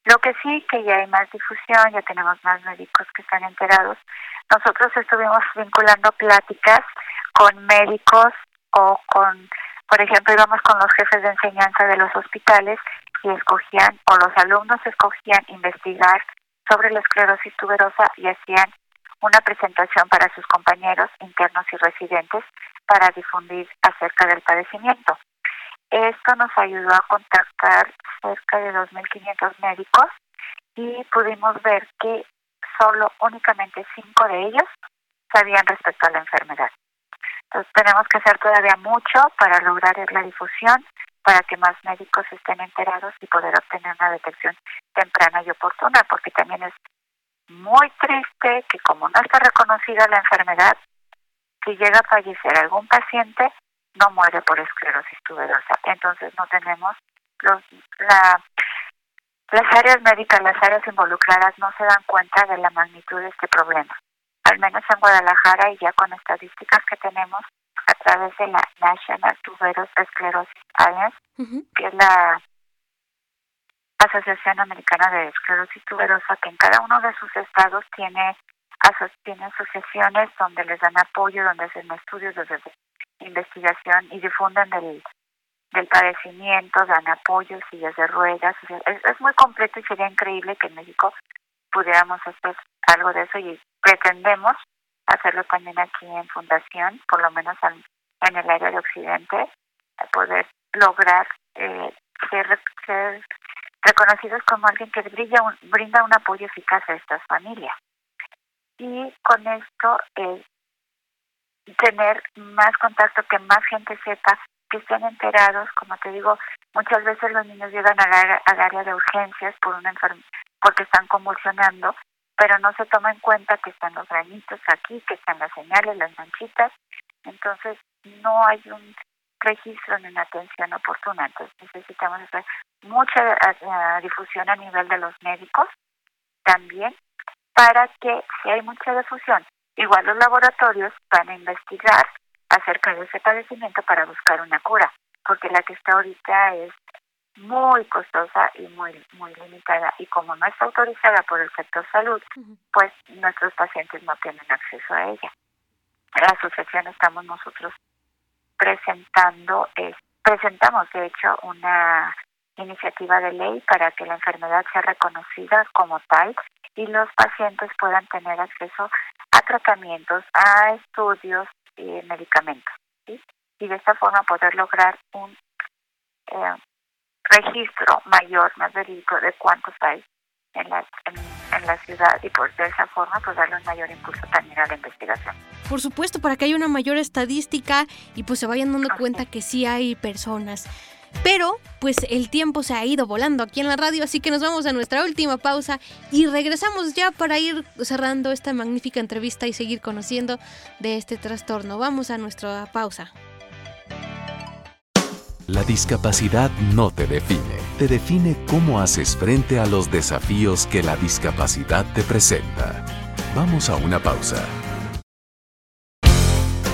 Lo que sí que ya hay más difusión, ya tenemos más médicos que están enterados. Nosotros estuvimos vinculando pláticas con médicos o con, por ejemplo, íbamos con los jefes de enseñanza de los hospitales y escogían, o los alumnos escogían investigar sobre la esclerosis tuberosa y hacían una presentación para sus compañeros internos y residentes para difundir acerca del padecimiento. Esto nos ayudó a contactar cerca de 2.500 médicos y pudimos ver que solo únicamente cinco de ellos sabían respecto a la enfermedad. Entonces tenemos que hacer todavía mucho para lograr la difusión, para que más médicos estén enterados y poder obtener una detección temprana y oportuna, porque también es muy triste que como no está reconocida la enfermedad, si llega a fallecer algún paciente, no muere por esclerosis tuberosa. Entonces no tenemos los, la, las áreas médicas, las áreas involucradas no se dan cuenta de la magnitud de este problema. Al menos en Guadalajara y ya con estadísticas que tenemos a través de la National Tuberous Sclerosis Alliance, que es la Asociación Americana de Esclerosis Tuberosa, que en cada uno de sus estados tiene, tiene asociaciones donde les dan apoyo, donde hacen estudios, donde hacen investigación y difunden del, del padecimiento, dan apoyo, sillas de ruedas. Es, es muy completo y sería increíble que en México pudiéramos hacer algo de eso y pretendemos hacerlo también aquí en Fundación, por lo menos en, en el área de Occidente, poder lograr eh, ser, ser reconocidos como alguien que brilla un, brinda un apoyo eficaz a estas familias. Y con esto, eh, tener más contacto, que más gente sepa, que estén enterados, como te digo, muchas veces los niños llegan al área de urgencias por una porque están convulsionando, pero no se toma en cuenta que están los granitos aquí, que están las señales, las manchitas, entonces no hay un registro ni una atención oportuna, entonces necesitamos hacer mucha uh, difusión a nivel de los médicos también para que si hay mucha difusión, igual los laboratorios van a investigar acerca de ese padecimiento para buscar una cura, porque la que está ahorita es muy costosa y muy muy limitada y como no está autorizada por el sector salud, pues nuestros pacientes no tienen acceso a ella. La asociación estamos nosotros presentando, eh, presentamos de hecho una iniciativa de ley para que la enfermedad sea reconocida como tal y los pacientes puedan tener acceso a tratamientos, a estudios y medicamentos. ¿sí? Y de esta forma poder lograr un eh, registro mayor, más verídico de cuántos hay en la, en, la ciudad y por de esa forma pues darle un mayor impulso también a la investigación. Por supuesto, para que haya una mayor estadística y pues se vayan dando cuenta que sí hay personas. Pero pues el tiempo se ha ido volando aquí en la radio, así que nos vamos a nuestra última pausa y regresamos ya para ir cerrando esta magnífica entrevista y seguir conociendo de este trastorno. Vamos a nuestra pausa. La discapacidad no te define, te define cómo haces frente a los desafíos que la discapacidad te presenta. Vamos a una pausa.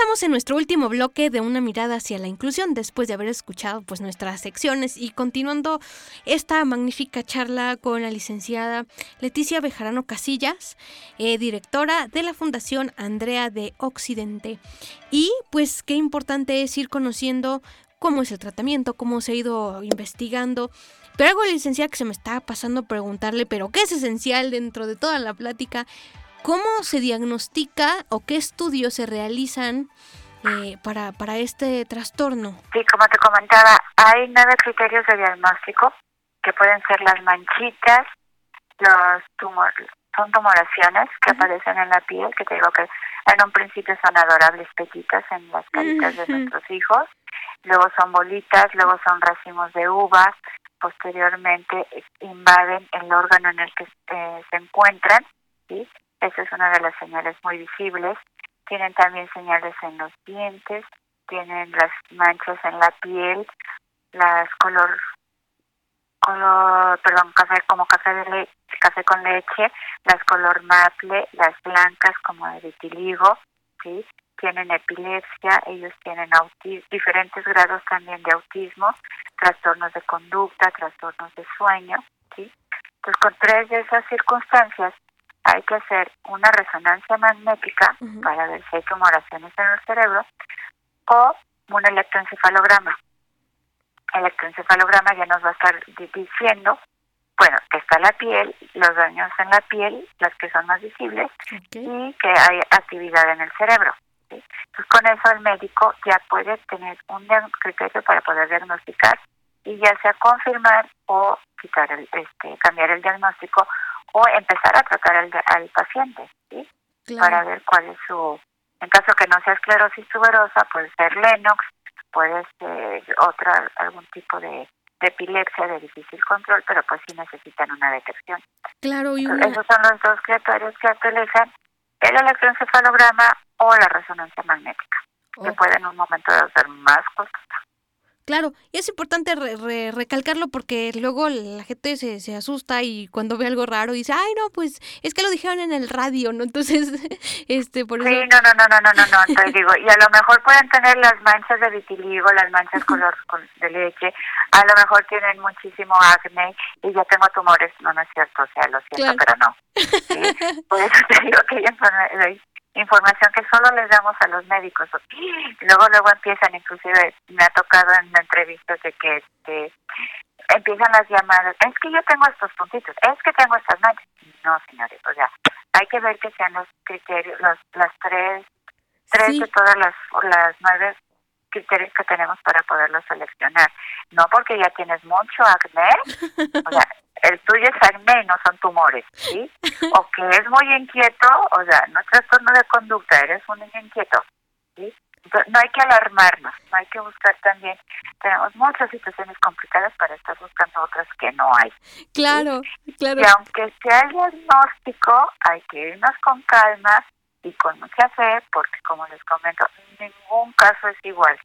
Estamos en nuestro último bloque de una mirada hacia la inclusión después de haber escuchado pues nuestras secciones y continuando esta magnífica charla con la licenciada Leticia Bejarano Casillas, eh, directora de la Fundación Andrea de Occidente. Y pues qué importante es ir conociendo cómo es el tratamiento, cómo se ha ido investigando. Pero algo, licenciada, que se me está pasando preguntarle, pero qué es esencial dentro de toda la plática, ¿Cómo se diagnostica o qué estudios se realizan eh, para, para este trastorno? Sí, como te comentaba, hay nueve criterios de diagnóstico que pueden ser las manchitas, los tumor, son tumoraciones que aparecen en la piel, que te digo que en un principio son adorables pequitas en las caritas de nuestros hijos, luego son bolitas, luego son racimos de uvas, posteriormente invaden el órgano en el que eh, se encuentran, ¿sí? Esa es una de las señales muy visibles. Tienen también señales en los dientes, tienen las manchas en la piel, las color color, perdón, café como café de leche, café con leche, las color maple, las blancas como de vitiligo, ¿sí? Tienen epilepsia, ellos tienen diferentes grados también de autismo, trastornos de conducta, trastornos de sueño, ¿sí? Entonces, con tres de esas circunstancias, hay que hacer una resonancia magnética para ver si hay tumoraciones en el cerebro o un electroencefalograma. El electroencefalograma ya nos va a estar di- diciendo, bueno, que está la piel, los daños en la piel, las que son más visibles, y que hay actividad en el cerebro. ¿sí? Entonces, con eso el médico ya puede tener un criterio para poder diagnosticar y ya sea confirmar o quitar el, este, cambiar el diagnóstico o empezar a tratar al, al paciente, ¿sí? Para ver cuál es su, en caso que no sea esclerosis tuberosa, puede ser Lennox, puede ser otra, algún tipo de, de epilepsia de difícil control, pero pues sí necesitan una detección. Claro, y una, Esos son los dos criterios que utilizan el electroencefalograma o la resonancia magnética, que puede en un momento dado ser más costosa. Claro, y es importante re- re- recalcarlo porque luego la gente se, se asusta y cuando ve algo raro dice, ay no, pues es que lo dijeron en el radio, ¿no? Entonces, este, por eso... Sí, no, no, no, no, no, no, no, te digo, y a lo mejor pueden tener las manchas de vitiligo, las manchas color con- de leche, a lo mejor tienen muchísimo acné y ya tengo tumores, no, no es cierto, o sea, lo siento, Claro. pero no. ¿sí? Por eso te digo que hay hay información que solo les damos a los médicos. Luego, luego empiezan, inclusive me ha tocado en entrevistas de que este, empiezan las llamadas, es que yo tengo estos puntitos, es que tengo estas manchas. No, señores, o sea, hay que ver que sean los criterios, los, las tres, tres Sí. de todas las, las nueve criterios que tenemos para poderlos seleccionar. No porque ya tienes mucho acné, o sea, el tuyo es acné y no son tumores, ¿sí? O que es muy inquieto, o sea, no es trastorno de conducta, eres un niño inquieto, ¿sí? Entonces, no hay que alarmarnos, no hay que buscar también, tenemos muchas situaciones complicadas para estar buscando otras que no hay. Claro, claro. Y aunque sea el diagnóstico, hay que irnos con calma y con mucha fe, porque como les comento, ningún caso es igual.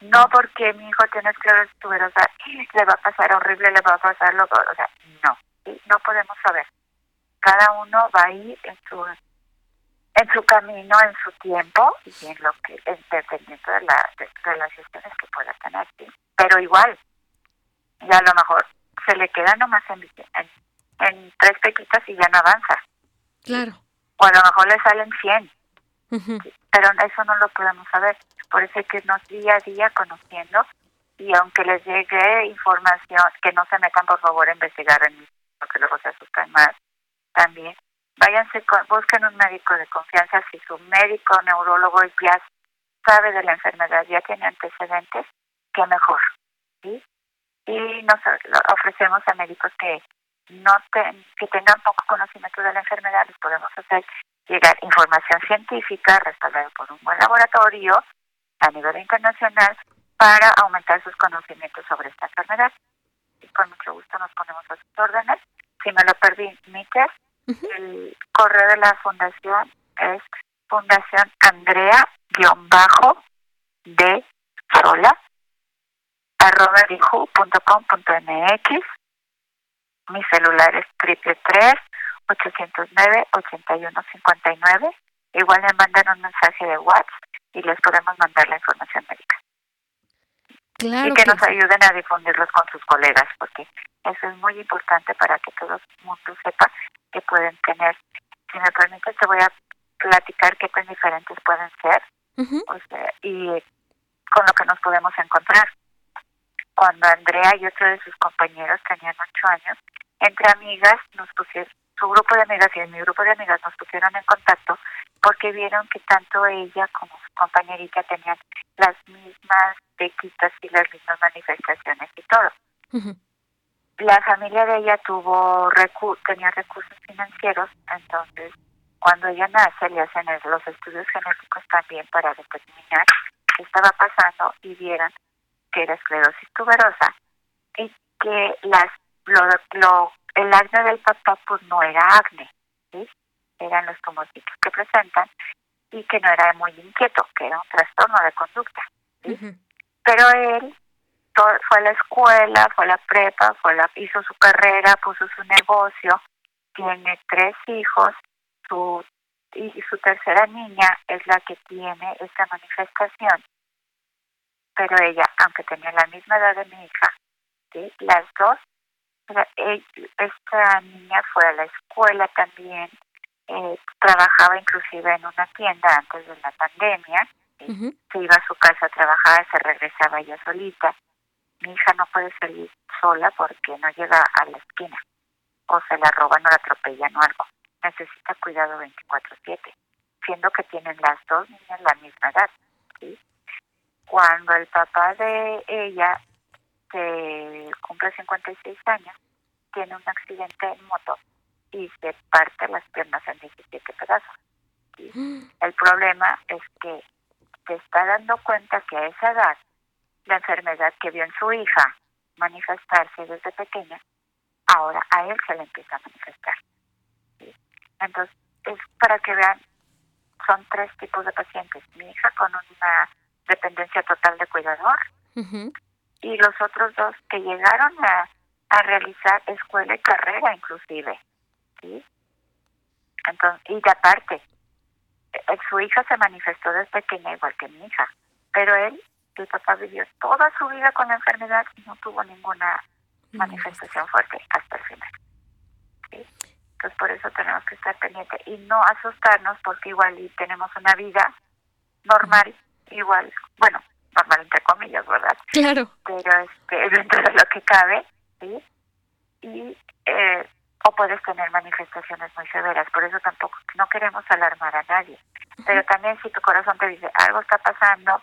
No porque mi hijo tiene esclerosis tuberosa, le va a pasar horrible, le va a pasar lo o sea, no, ¿sí? no podemos saber. Cada uno va a ir en su en su camino, en su tiempo y en lo que, en- dependiendo de, la, de las gestiones que pueda tener, ¿sí? Pero igual, ya a lo mejor se le queda nomás en, en, en tres pequitas y ya no avanza. Claro. O a lo mejor le salen 100, Ujú. pero eso no lo podemos saber. Por eso hay que irnos día a día conociendo y aunque les llegue información, que no se metan por favor a investigar en porque luego se asustan más, también váyanse, con, busquen un médico de confianza. Si su médico neurólogo ya sabe de la enfermedad, ya tiene antecedentes, que mejor. ¿sí? Y nos ofrecemos a médicos que no te- que tengan poco conocimiento de la enfermedad, les podemos hacer llegar información científica respaldada por un buen laboratorio a nivel internacional para aumentar sus conocimientos sobre esta enfermedad. Y con mucho gusto nos ponemos a sus órdenes. Si me lo permite, Ujú. el correo de la fundación es fundación andrea de sola arroba yahoo.com.mx mi celular es triple tres 809 8159 igual me mandan un mensaje de WhatsApp y les podemos mandar la información médica Claro y que que nos ayuden a difundirlos con sus colegas, porque eso es muy importante para que todo el mundo sepa que pueden tener. Si me permites, te voy a platicar qué tan diferentes pueden ser Ujú. o sea, y con lo que nos podemos encontrar. Cuando Andrea y otro de sus compañeros tenían ocho años, entre amigas nos pusieron, su grupo de amigas y mi grupo de amigas nos pusieron en contacto porque vieron que tanto ella como su compañerita tenían las mismas pequitas y las mismas manifestaciones y todo. La familia de ella tuvo recu tenía recursos financieros, entonces cuando ella nace le hacen los estudios genéticos también para determinar qué estaba pasando y vieron que era esclerosis tuberosa y que las lo, lo el acné del papá pues no era acné, ¿sí? eran los tumorcitos que presentan y que no era muy inquieto, que era un trastorno de conducta. Pero él fue a la escuela, fue a la prepa, fue a la, hizo su carrera, puso su negocio, tiene tres hijos, su y su tercera niña es la que tiene esta manifestación. Pero ella, aunque tenía la misma edad de mi hija, ¿sí? las dos eh, esta niña fue a la escuela también, eh, trabajaba inclusive en una tienda antes de la pandemia, se iba a su casa a trabajar, se regresaba ella solita. Mi hija no puede salir sola porque no llega a la esquina, o se la roban o la atropellan o algo. Necesita cuidado 24/7, siendo que tienen las dos niñas la misma edad. ¿sí? Cuando el papá de ella que cumple 56 años, tiene un accidente en moto y se parte las piernas en 17 pedazos. El problema es que se está dando cuenta que a esa edad, la enfermedad que vio en su hija manifestarse desde pequeña, ahora a él se le empieza a manifestar. Entonces, es para que vean, son tres tipos de pacientes. Mi hija con una dependencia total de cuidador, y los otros dos que llegaron a, a realizar escuela y carrera inclusive sí entonces y de aparte eh, su hija se manifestó desde pequeña igual que mi hija pero él el papá vivió toda su vida con la enfermedad y no tuvo ninguna manifestación. fuerte hasta el final ¿sí? entonces por eso tenemos que estar pendientes y no asustarnos porque igual y tenemos una vida normal igual bueno normal entre comillas verdad Claro. pero este dentro de lo que cabe sí y eh, o puedes tener manifestaciones muy severas por eso tampoco no queremos alarmar a nadie. Pero también si tu corazón te dice algo está pasando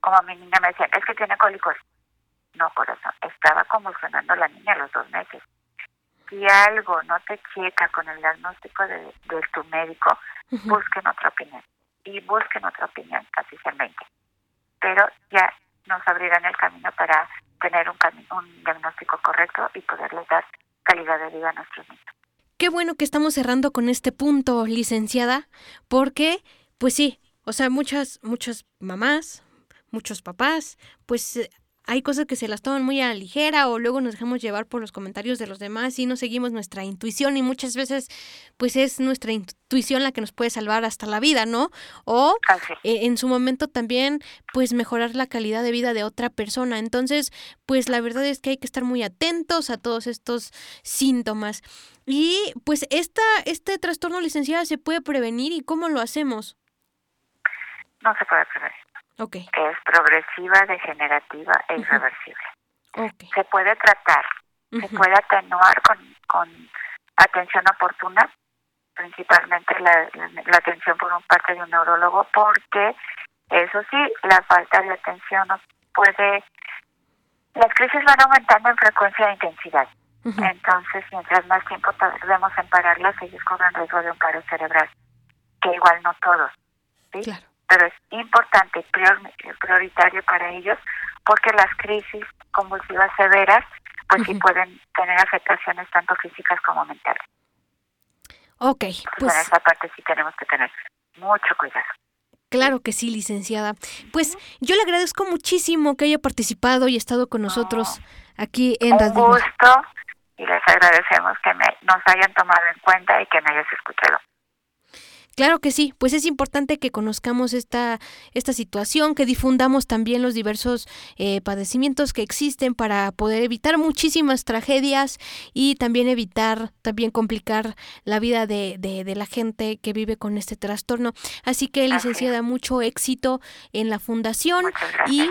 como a mi niña me decía es que tiene cólicos no corazón estaba convulsionando la niña a los dos meses. Si algo no te checa con el diagnóstico de, de tu médico Ujú. busquen otra opinión y busquen otra opinión se pero ya nos abrirán el camino para tener un, un diagnóstico correcto y poderles dar calidad de vida a nuestros niños. Qué bueno que estamos cerrando con este punto, licenciada, porque, pues sí, o sea, muchas, muchas mamás, muchos papás, pues eh, hay cosas que se las toman muy a la ligera o luego nos dejamos llevar por los comentarios de los demás y no seguimos nuestra intuición y muchas veces, pues es nuestra intuición la que nos puede salvar hasta la vida, ¿no? O eh, en su momento también pues mejorar la calidad de vida de otra persona. Entonces, pues la verdad es que hay que estar muy atentos a todos estos síntomas. Y pues esta, este trastorno licenciada se puede prevenir y cómo lo hacemos. No se puede prevenir. Ok, Es progresiva, degenerativa e irreversible. Se puede tratar, se puede atenuar con, con atención oportuna, principalmente la, la, la atención por un parte de un neurólogo, porque eso sí, la falta de atención nos puede... Las crisis van aumentando en frecuencia e intensidad. Entonces, mientras más tiempo tardemos en pararlas, ellos corren riesgo de un paro cerebral, que igual no todos, ¿sí? Claro. Pero es importante y prior- prioritario para ellos porque las crisis convulsivas severas, pues sí pueden tener afectaciones tanto físicas como mentales. Ok, en pues esa parte sí tenemos que tener mucho cuidado. claro que sí, licenciada. Pues yo le agradezco muchísimo que haya participado y estado con nosotros aquí en Un Radio Imer. gusto y les agradecemos que me, nos hayan tomado en cuenta y que me hayas escuchado. Claro que sí, pues es importante que conozcamos esta, esta situación, que difundamos también los diversos eh, padecimientos que existen para poder evitar muchísimas tragedias y también evitar, también complicar la vida de, de, de la gente que vive con este trastorno. Así que, licenciada, mucho éxito en la fundación y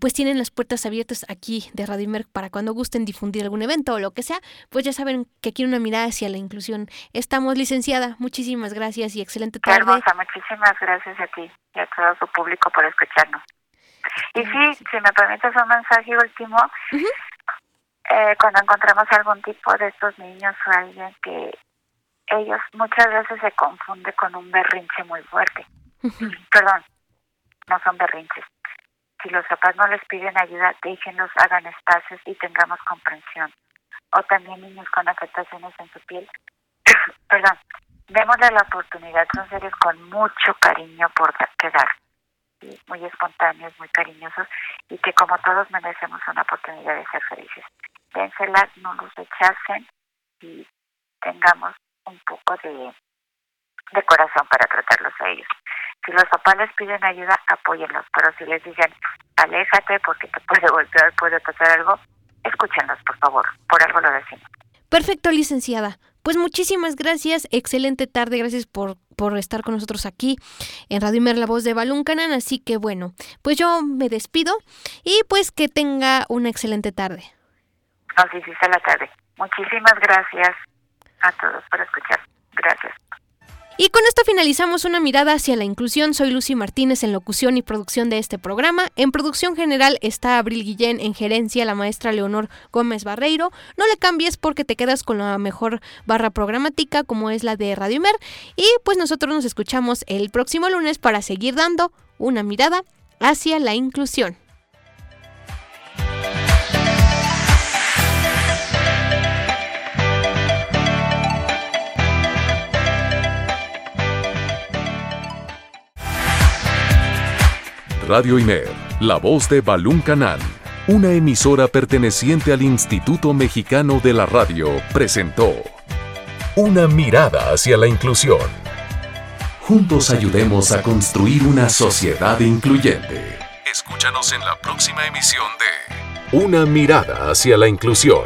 pues tienen las puertas abiertas aquí de Radio Imer para cuando gusten difundir algún evento o lo que sea, pues ya saben que aquí una mirada hacia la inclusión. Estamos, licenciada. Muchísimas gracias y excelente tarde. hermosa, muchísimas gracias a ti y a todo su público por escucharnos. Y sí, si me permites un mensaje último, eh, cuando encontramos algún tipo de estos niños o alguien que ellos muchas veces se confunde con un berrinche muy fuerte. Perdón, no son berrinches. Si los papás no les piden ayuda, déjenlos, hagan espacios y tengamos comprensión. O también niños con afectaciones en su piel. Perdón, démosle la oportunidad, son seres con mucho cariño por da- que dar. ¿sí? Muy espontáneos, muy cariñosos y que como todos merecemos una oportunidad de ser felices. Dénsela, no los rechacen y tengamos un poco de, de corazón para tratarlos a ellos. Si los papás les piden ayuda, apóyenlos, pero si les dicen, aléjate porque te puede golpear, puede pasar algo, escúchenlos, por favor, por algo lo decimos. Perfecto, licenciada. Pues muchísimas gracias, excelente tarde, gracias por, por estar con nosotros aquí en Radio Imer, la voz de Balún Canán. Así que bueno, pues yo me despido y pues que tenga una excelente tarde. Nos hiciste la tarde. Muchísimas gracias a todos por escuchar. Gracias. Y con esto finalizamos una mirada hacia la inclusión. Soy Lucy Martínez en locución y producción de este programa. En producción general está Abril Guillén, en gerencia la maestra Leonor Gómez Barreiro. No le cambies porque te quedas con la mejor barra programática como es la de Radio Imer. Y pues nosotros nos escuchamos el próximo lunes para seguir dando una mirada hacia la inclusión. Radio Imer, la voz de Balún Canán, una emisora perteneciente al Instituto Mexicano de la Radio, presentó Una mirada hacia la inclusión. Juntos ayudemos a construir una sociedad incluyente. Escúchanos en la próxima emisión de Una mirada hacia la inclusión.